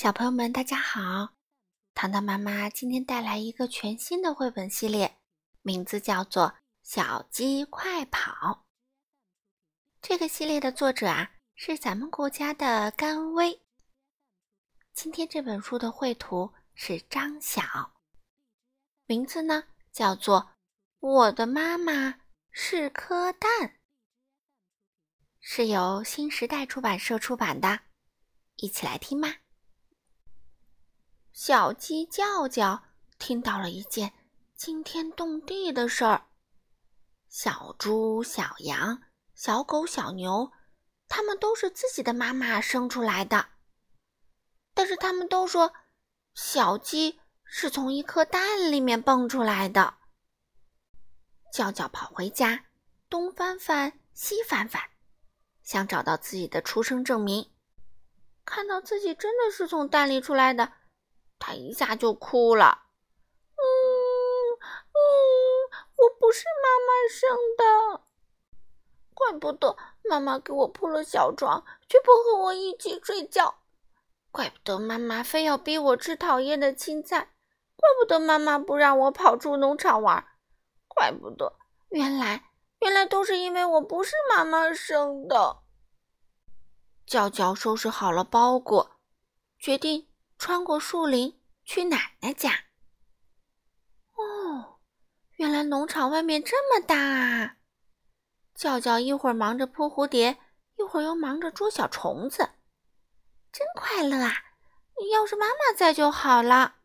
小朋友们，大家好！糖糖妈妈今天带来一个全新的绘本系列，名字叫做《小鸡快跑》。这个系列的作者啊是咱们国家的甘薇。今天这本书的绘图是张晓，名字呢叫做《我的妈妈是颗蛋》，是由新时代出版社出版的。一起来听吧。小鸡叫叫听到了一件惊天动地的事儿：小猪、小羊、小狗、小牛，它们都是自己的妈妈生出来的。但是它们都说，小鸡是从一颗蛋里面蹦出来的。叫叫跑回家，东翻翻，西翻翻，想找到自己的出生证明。看到自己真的是从蛋里出来的。他一下就哭了，嗯嗯，我不是妈妈生的，怪不得妈妈给我铺了小床，却不和我一起睡觉，怪不得妈妈非要逼我吃讨厌的青菜，怪不得妈妈不让我跑出农场玩，怪不得，原来原来都是因为我不是妈妈生的。娇娇收拾好了包裹，决定。穿过树林去奶奶家。哦，原来农场外面这么大啊！叫叫一会儿忙着扑蝴蝶，一会儿又忙着捉小虫子，真快乐啊！要是妈妈在就好了。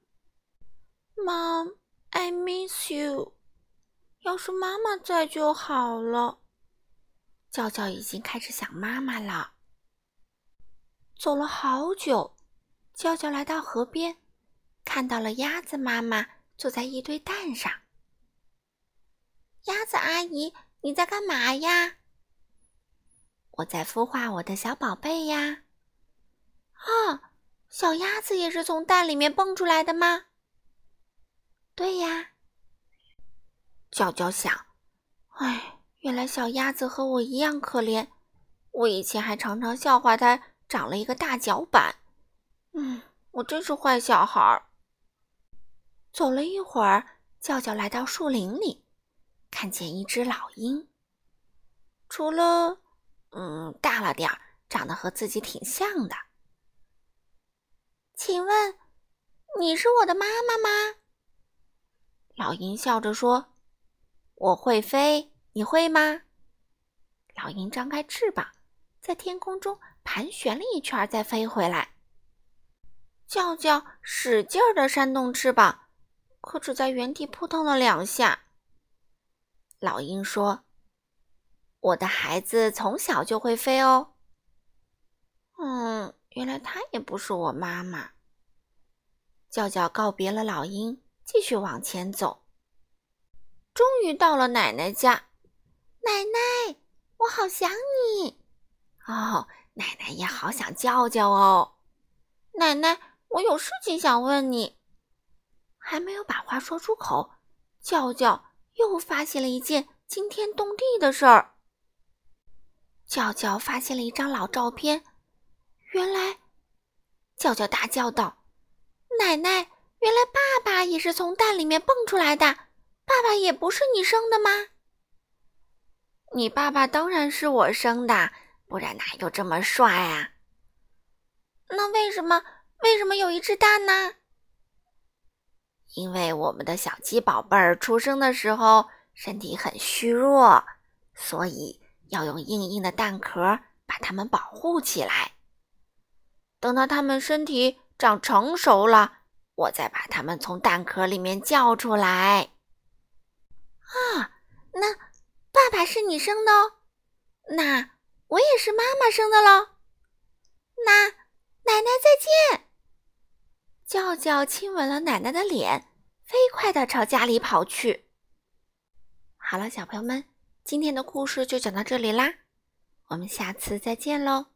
Mom, I miss you。要是妈妈在就好了。叫叫已经开始想妈妈了。走了好久。娇娇来到河边，看到了鸭子妈妈坐在一堆蛋上。鸭子阿姨，你在干嘛呀？我在孵化我的小宝贝呀。啊，小鸭子也是从蛋里面蹦出来的吗？对呀。娇娇想，哎，原来小鸭子和我一样可怜。我以前还常常笑话它长了一个大脚板。我真是坏小孩。走了一会儿，叫叫来到树林里，看见一只老鹰。除了，嗯，大了点儿，长得和自己挺像的。请问，你是我的妈妈吗？老鹰笑着说：“我会飞，你会吗？”老鹰张开翅膀，在天空中盘旋了一圈，再飞回来。叫叫使劲儿的扇动翅膀，可只在原地扑腾了两下。老鹰说：“我的孩子从小就会飞哦。”嗯，原来它也不是我妈妈。叫叫告别了老鹰，继续往前走。终于到了奶奶家，奶奶，我好想你。哦，奶奶也好想叫叫哦，奶奶。我有事情想问你，还没有把话说出口，叫叫又发现了一件惊天动地的事儿。叫叫发现了一张老照片，原来，叫叫大叫道：“奶奶，原来爸爸也是从蛋里面蹦出来的，爸爸也不是你生的吗？”“你爸爸当然是我生的，不然哪有这么帅啊？”“那为什么？”为什么有一只蛋呢？因为我们的小鸡宝贝儿出生的时候身体很虚弱，所以要用硬硬的蛋壳把它们保护起来。等到它们身体长成熟了，我再把它们从蛋壳里面叫出来。啊，那爸爸是你生的哦，那我也是妈妈生的喽。那奶奶再见。叫叫亲吻了奶奶的脸，飞快的朝家里跑去。好了，小朋友们，今天的故事就讲到这里啦，我们下次再见喽。